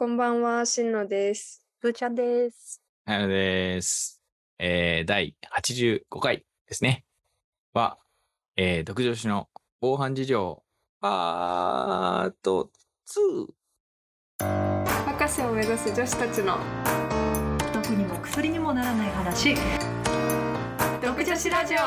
こんばんは、しんのです。ぶーちゃんです。はやのです。えー、第85回ですね。は、えー、独女子の防犯事情、パート2。博士を目指す女子たちの毒にも薬にもならない話。独女子ラジオ。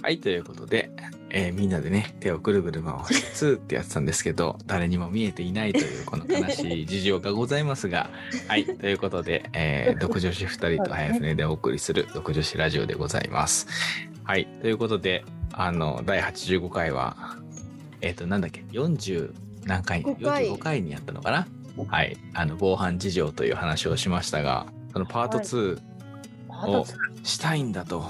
はい、ということで、えーみんなでね、手をぐるぐる回してツーってやってたんですけど、誰にも見えていないというこの悲しい事情がございますが、はい、ということで、えー、ドク女子2人と早船でお送りするドク女子ラジオでございます。はい、ということで、あの、第85回は、えっ、と、なんだっけ、40何回、5回。45回にやったのかな？はい、あの、防犯事情という話をしましたが、そのパート2、をしたいんだと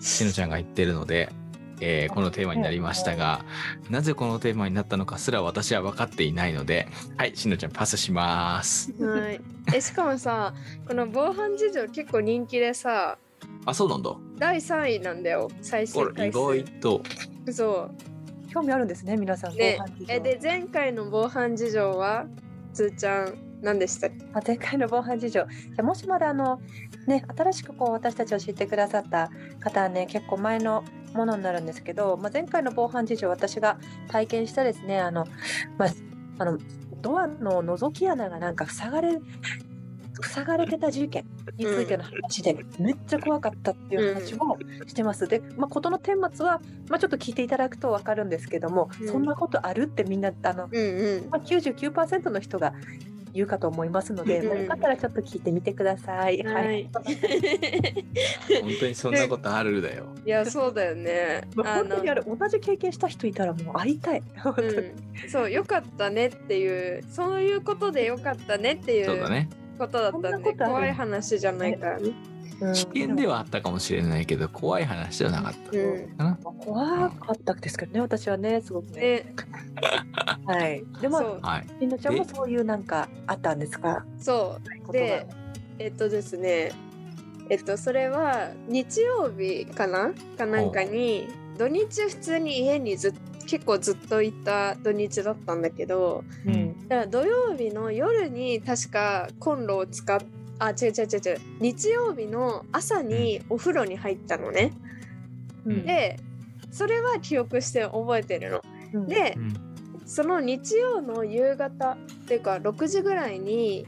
しのちゃんが言ってるので、えーこのテーマになりましたがなぜこのテーマになったのかすら私は分かっていないのではいしのちゃんパスしますはい。え、しかもさ、この防犯事情結構人気でさ、あそうなんだ第3位なんだよ、再生これ意回数。外とそ興味あるんですね、皆さん。ね防犯事情う。え、で、前回の防犯事情は、つーちゃん、何でしたっけ？あ前回の防犯事情。じゃあもしまだあのね新しくこう私たちを知ってくださった方はね結構前のものになるんですけど、まあ、前回の防犯事情私が体験したですねあのまああのドアの覗き穴がなんか塞がれ塞がれてた事件についての話で、めっちゃ怖かったっていう話をしてます。で、まあ、事の顛末は、まあ、ちょっと聞いていただくと分かるんですけども、うんそんなことあるってみんなあのうんうん。まあ、99%の人が言うかと思いますので、よかったらちょっと聞いてみてください。はい。本当にそんなことあるだよいや、そうだよね。まあ、本当にあれ同じ経験した人いたらもう会いたい。うん、そうよかったねっていうそういうことでよかったねっていうそうだねことだったんで、そんなことある？怖い話じゃないからね。うん。危険ではあったかもしれないけど怖い話ではなかったうん。かな怖かったですけどね、私はね、すごくね。ではい。でも、りんのちゃんもそういうなんかあったんですか？そう。でえっとですねえっとそれは日曜日かな？かなんかに土日普通に家にずっ結構ずっといた土日だったんだけどうん。だから土曜日の夜に確かコンロを使っあ違う違う違う違う。日曜日の朝にお風呂に入ったのね。うん。でそれは記憶して覚えてるの。うん、でうん。その日曜の夕方っていうか6時ぐらいに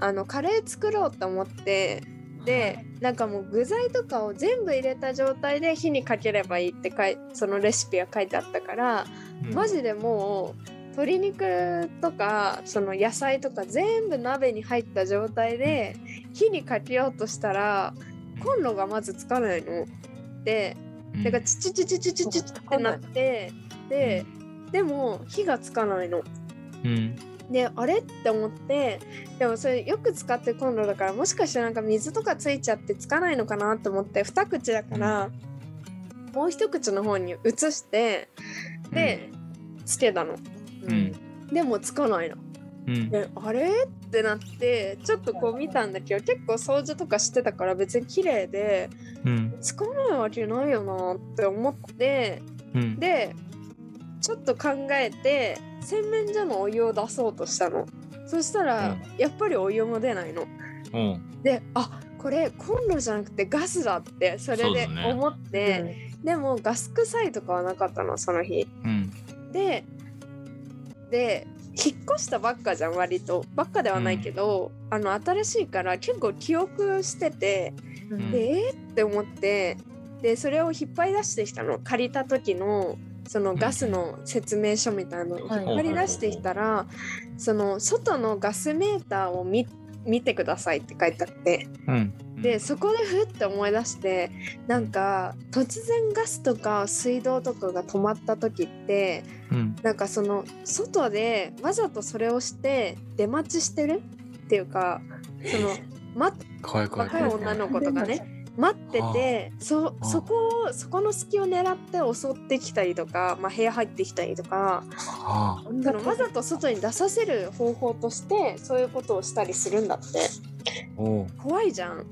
あのカレー作ろうと思ってでなんかもう具材とかを全部入れた状態で火にかければいいって書いそのレシピは書いてあったからうん。マジでもう鶏肉とかその野菜とか全部鍋に入った状態で火にかけようとしたらコンロがまずつかないの。でうんだからチチチチチチチってなってででも火がつかないの。うんであれって思ってでもそれよく使ってるコンロだからもしかしてなんか水とかついちゃってつかないのかなと思って二口だから、もう一口の方に移してで、つけたの。うんでもつかないの。うん。であれ？ってなってちょっとこう見たんだけど結構掃除とかしてたから別に綺麗でうん。つかないわけないよなって思ってうん。でちょっと考えて洗面所のお湯を出そうとしたの。そしたら、うん。やっぱりお湯も出ないの。うん。であこれコンロじゃなくてガスだってそれで思って、でもガス臭いとかはなかったのその日。うん。でで引っ越したばっかじゃん割と。ばっかではないけど、あの新しいから結構記憶しててうん。うんでえー？って思ってでそれを引っ張り出してきたの。借りた時のそのガスの説明書みたいなの。を引っはい張り出してきたらその外のガスメーターを見見てくださいって書いてあって。うんでそこでふって思い出してなんか突然ガスとか水道とかが止まった時ってうん。なんかその外でわざとそれをして出待ちしてる？っていうかその待若い女の子とかね待っててそあそこをそこの隙を狙って襲ってきたりとか、まあ、部屋入ってきたりとかあそのわざと外に出させる方法としてそういうことをしたりするんだって。怖いじゃん。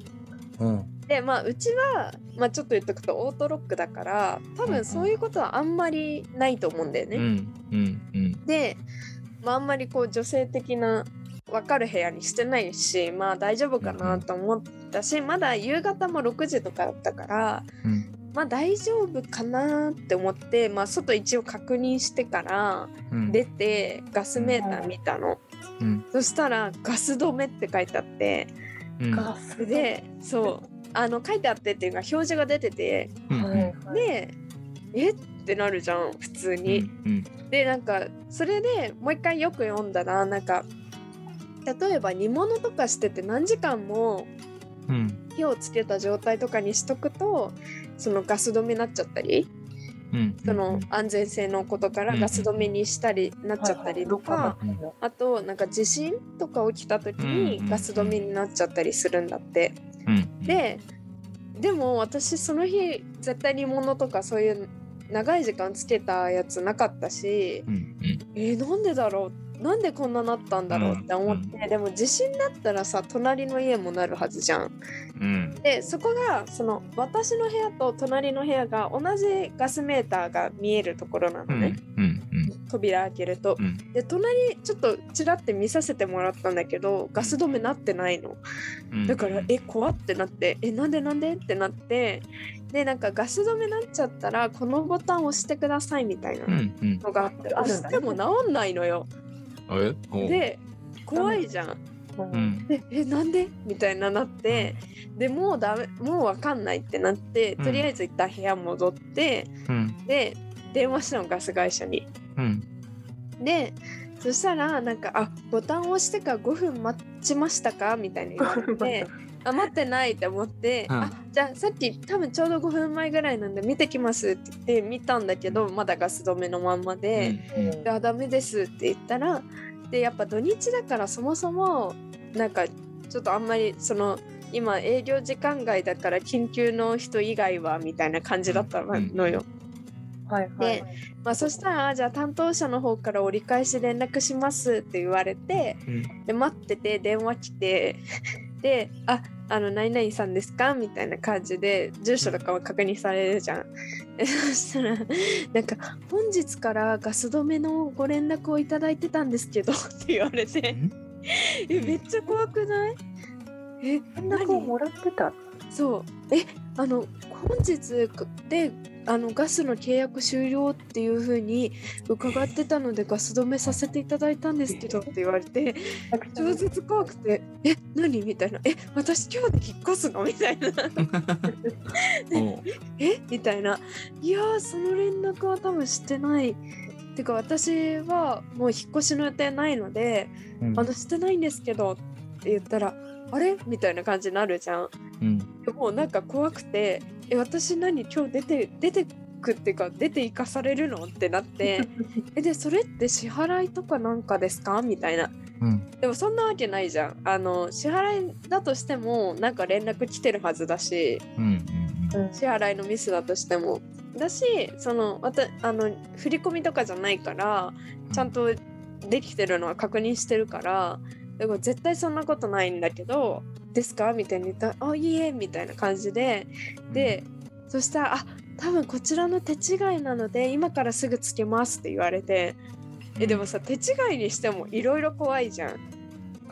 うん。でまあうちは、まあ、ちょっと言っとくとオートロックだから多分そういうことはあんまりないと思うんだよね。うんうんうん。で、まあ、あんまりこう女性的な分かる部屋にしてないしまあ大丈夫かなと思ったしまだ夕方も6時とかだったからうん。まあ大丈夫かなって思って、まあ、外一応確認してからうん。出てガスメーター見たの。うん。そしたらガス止めって書いてあってうん。ガスでそう。あの書いてあってっていうか表示が出ててうん。でえ？ってなるじゃん普通に。うんでなんかそれでもう一回よく読んだらなんか例えば煮物とかしてて何時間もうん。火をつけた状態とかにしとくとそのガス止めになっちゃったりうんその安全性のことからガス止めにしたりなっちゃったりとかあとなんか地震とか起きた時うんにガス止めになっちゃったりするんだって。うんででも私その日絶対煮物とかそういう長い時間つけたやつなかったしえーなんでだろうなんでこんななったんだろうって思って、でも地震だったらさ隣の家もなるはずじゃん。うん。でそこがその私の部屋と隣の部屋が同じガスメーターが見えるところなうんのね、うん。扉開けると。うん。で隣ちょっとちらって見させてもらったんだけどガス止めなってないの。うん。だから、え、怖ってなって、え、なんでなんでってなって、で、なんかガス止めになっちゃったら、このボタンを押してくださいみたいなうんうん。のがあって、あるんしても治んないのよ。で、怖いじゃん。うん。で、え、なんで？みたいななって、でもうダメ、もうわかんないってなって、うん。とりあえず一旦部屋戻って、うん。で、電話したの、ガス会社に。うん。で、そしたら、なんか、あ、ボタンを押してから5分待ちましたか？みたいに言われて、あ待ってないって思って、うん。あじゃあさっき多分ちょうど5分前ぐらいなんで見てきますって言って見たんだけどまだガス止めのまんまで、であダメですって言ったらでやっぱ土日だからそもそもなんかちょっとあんまりその今営業時間外だから緊急の人以外はみたいな感じだったのよ。はいはい。でまあ、そしたらじゃあ担当者の方から折り返し連絡しますって言われてうん。で待ってて電話来てで「ああの何々さんですか?」みたいな感じで住所とかは確認されるじゃん。でそしたらなんか「本日からガス止めのご連絡をいただいてたんですけど」って言われて「えめっちゃ怖くない？え連絡をもらってた？そう。えあの本日であのガスの契約終了っていう風に伺ってたのでガス止めさせていただいたんですけどって言われて超絶怖くて「え何?」みたいな「え私今日で引っ越すの?」みたいな。おう「えみたいな「いやーその連絡は多分してない」てか私はもう引っ越しの予定ないので「うん。あのしてないんですけど」って言ったら「あれ?」みたいな感じになるじゃん。うんでもうなんか怖くて「え私何今日出て出てくっていうか出て行かされるの?」ってなって「えでそれって支払いとかなんかですか?」みたいな。うんでもそんなわけないじゃん。あの支払いだとしてもなんか連絡来てるはずだしうんうん支払いのミスだとしても。だしそのわたあの振り込みとかじゃないからちゃんとできてるのは確認してるからだから絶対そんなことないんだけど「ですか?」みたいに言ったら「あいいえ」みたいな感じで。でそしたら「あ多分こちらの手違いなので今からすぐつけます」って言われて。えでもさ手違いにしてもいろいろ怖いじゃん。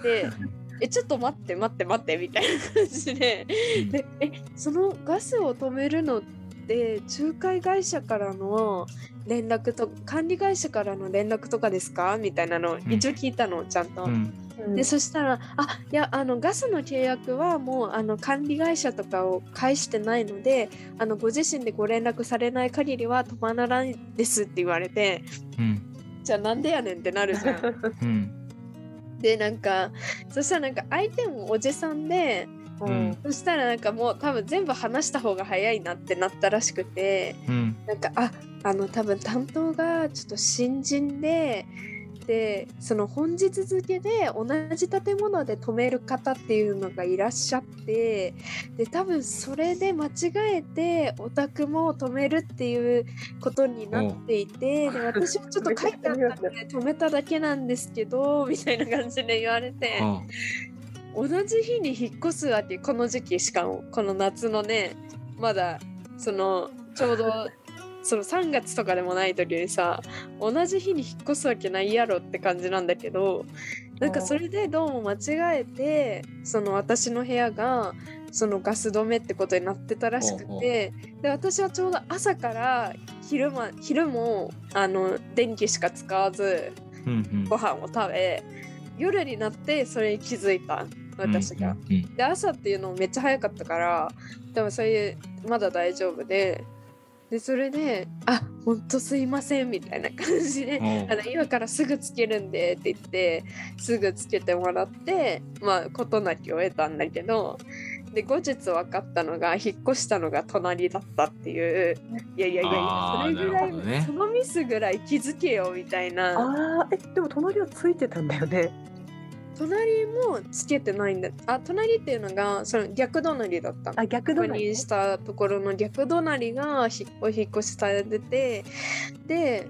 で えちょっと待って待って待ってみたいな感じで。うん。でえそのガスを止めるのって仲介会社からの連絡と管理会社からの連絡とかですか？みたいなのを一応聞いたの、ちゃんと。うんでそしたら「あいやあのガスの契約はもうあの管理会社とかを介してないのであのご自身でご連絡されない限りは止まらないです」って言われてうん。じゃあなんでやねんってなるじゃん。うん。でなんかそしたらなんか相手もおじさんでうん。そしたらなんかもう多分全部話した方が早いなってなったらしくてうん。なんかああの多分担当がちょっと新人ででその本日付で同じ建物で止める方っていうのがいらっしゃってで多分それで間違えてお宅も止めるっていうことになっていてで私はちょっと書いてあったんで 止めただけなんですけどみたいな感じで言われて。同じ日に引っ越すわけこの時期しかもこの夏のねまだそのちょうどその3月とかでもない時にさ同じ日に引っ越すわけないやろって感じなんだけどなんかそれでどうも間違えてその私の部屋がそのガス止めってことになってたらしくてで私はちょうど朝から昼,、ま、昼もあの電気しか使わずご飯を食べ夜になってそれに気づいた私が。で朝っていうのもめっちゃ早かったからでもそういうまだ大丈夫ででそれで「あほんとすいません」みたいな感じでうん。あの今からすぐつけるんでって言ってすぐつけてもらってまあ事なきを得たんだけどで後日分かったのが引っ越したのが隣だったっていういやいやいやそれぐらい、ね。そのミスぐらい気づけよみたいな。ああえでも隣はついてたんだよね。隣もつけてないんだ。あ隣っていうのがその逆隣だったの。あ逆確だね。認したところの逆隣がひお引っ越しされててで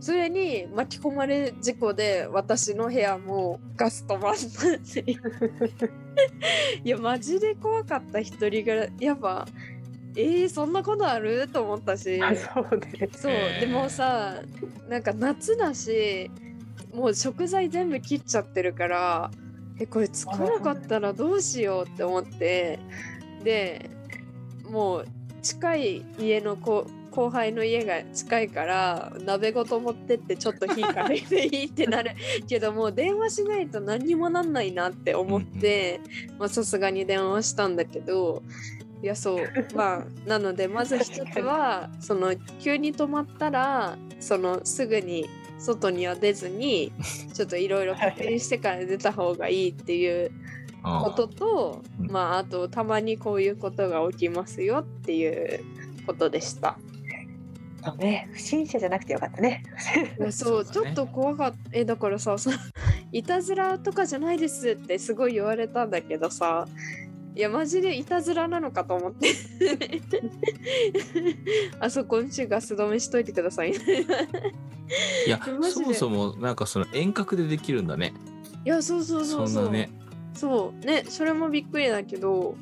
それに巻き込まれ事故で私の部屋もガス止まったって。い ういやマジで怖かった一人暮らやっぱえー、そんなことある？と思ったし。あそうでもさなんか夏だしもう食材全部切っちゃってるからえこれ作らなかったらどうしようって思ってでもう近い家の子後輩の家が近いから鍋ごと持ってってちょっと火かけていいってなる。けどもう電話しないと何にもなんないなって思ってまあさすがに電話したんだけどいやそうまあなのでまず一つはその急に止まったらそのすぐに外には出ずに ちょっといろいろ確認してから出た方がいいっていうこととうんまああとたまにこういうことが起きますよっていうことでした。そうね。不審者じゃなくてよかったね。そうねちょっと怖かったえだからさいたずらとかじゃないですってすごい言われたんだけどさいやマジでいたずらなのかと思って。あそこんちガス止めしといてください。いいや そもそもなんかその遠隔でできるんだね。やそうそうそうそう。ね。そう。ねそれもびっくりだけど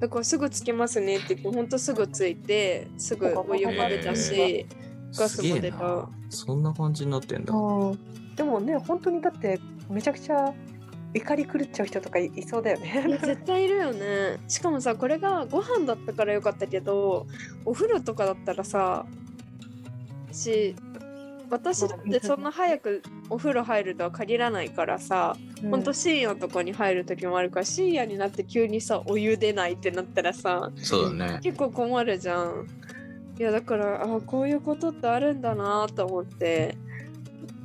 だからすぐつけますねって言ってほんとすぐついてすぐお湯も出たしガスも出た。な。そんな感じになってんだ。うんでもね本当にだってめちゃくちゃ怒り狂っちゃう人とかいいそうだよね。絶対いるよね。しかもさこれがご飯だったからよかったけどお風呂とかだったらさし私だってそんな早くお風呂入るとは限らないからさ、ほん。と深夜とかに入る時もあるから深夜になって急にさお湯出ないってなったらさそうだね。結構困るじゃん。いやだからあこういうことってあるんだなと思って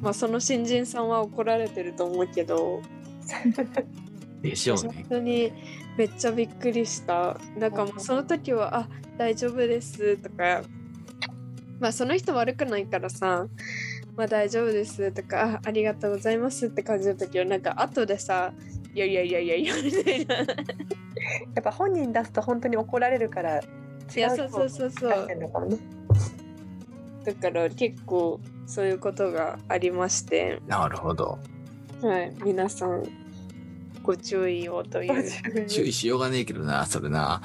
まあその新人さんは怒られてると思うけど でしょう本ね当にめっちゃびっくりした。だからもうその時は「あ大丈夫です」とかまあその人悪くないからさ「まあ大丈夫です」とか「あありがとうございます」って感じだったけどなんか後でさ「いやいやいやいやいや」みたいな。やっぱ本人出すと本当に怒られるから違うそうそうそう出してんのかもね。だから結構そういうことがありまして。なるほどはい皆さん。ご注意をという。注意。しようがねえけどなそれな。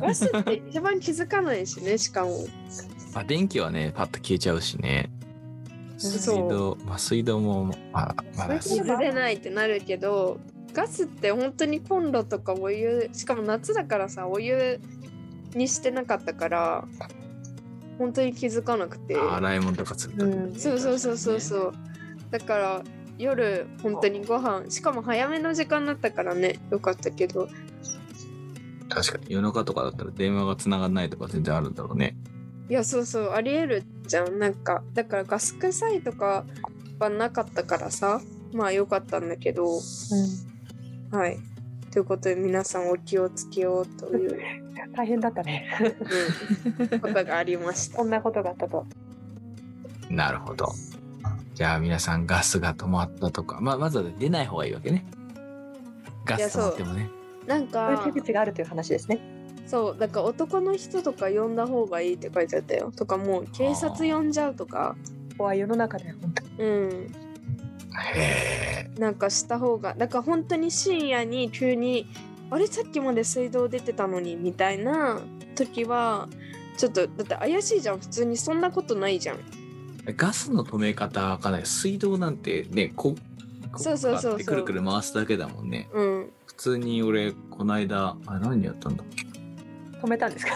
ガスって一番気づかないしね しかも。まあ電気はねパッと消えちゃうしね。水道まあ水道もまあまだ水出ないってなるけどガスって本当にコンロとかお湯しかも夏だからさお湯にしてなかったから本当に気づかなくて。洗い物とかするときにね。そうそうそうそうそう。だから夜本当にご飯しかも早めの時間だったからね。よかったけど。確かに。夜中とかだったら電話が繋がらないとか全然あるんだろうね。いやそうそうありえるじゃん。なんかだからガス臭いとかはなかったからさ。まあよかったんだけど。はい。ということで皆さんお気をつけようという、うん、大変だったね。うん、ことがありました。こんなことがあったと。なるほどじゃあ皆さんガスが止まったとかまあまずは出ない方がいいわけね。ガス止まってもね。なんそういうか手口があるという話ですね。そうだから男の人とか呼んだ方がいいって書いてあったよ。とかもう警察呼んじゃうとか。ここは世の中で本当にうん。へなんかした方がだから本当に深夜に急にあれさっきまで水道出てたのにみたいな時はちょっとだって怪しいじゃん。普通にそんなことないじゃん。えガスの止め方かな水道なんてねここそうそうそうそう。くるくる回すだけだもんね。うん。普通に俺この間あ何やったんだっけ？止めたんですか？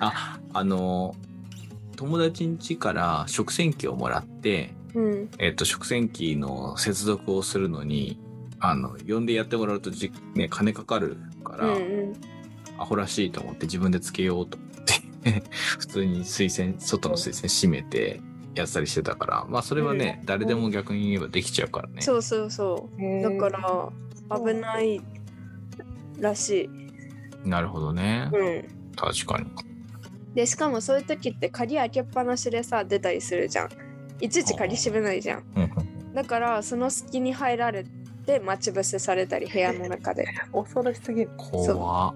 ああの友達ん家から食洗機をもらってうん。えっと、食洗機の接続をするのに、あの、呼んでやってもらうとじ、ね、金かかるから、うんうん。アホらしいと思って自分でつけようと思って、普通に水栓、外の水栓閉めてやったりしてたから、まあそれはね、誰でも逆に言えばできちゃうからね。そうそうそう。だから危ないらしい。なるほどね。うん。確かに。でしかもそういう時って鍵開けっぱなしでさ出たりするじゃん。いちいち鍵閉めないじゃん。うんだからその隙に入られて待ち伏せされたり部屋の中で。恐ろしすぎる。怖っ。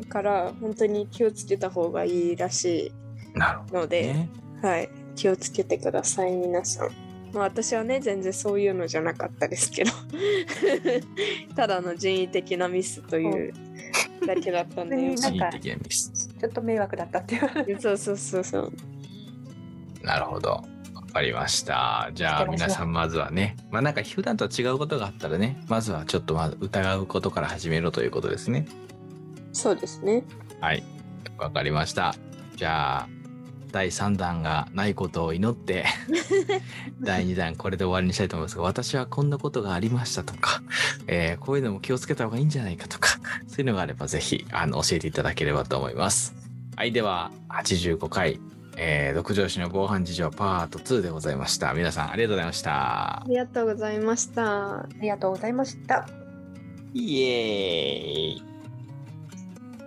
だから本当に気をつけた方がいいらしなるほどいので、ね。はい気をつけてください皆さんまあ私はね全然そういうのじゃなかったですけど ただの人為的なミスというだけだったんでなんか人為的なミス。ちょっと迷惑だったっていうそうそうそうそうなるほど。わかりました。じゃあ皆さんまずはね、まあなんか普段とは違うことがあったらね、まずはちょっとまず疑うことから始めろということですね。そうですねはい。わかりました。じゃあ、第3弾がないことを祈って、第2弾これで終わりにしたいと思いますが、私はこんなことがありましたとか、えーこういうのも気をつけた方がいいんじゃないかとか、そういうのがあればぜひ、あの、教えていただければと思います。はい。では、85回、えー、独上司の防犯事情パート2でございました。皆さんありがとうございましたあ。りがとうございましたありがとうございましたイエーイ。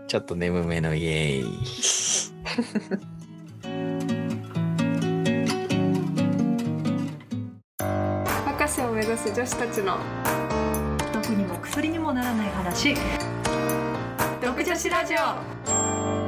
ちょっと眠めのイエーイ。女子たちの。毒にも薬にもならない話。毒女子ラジオ。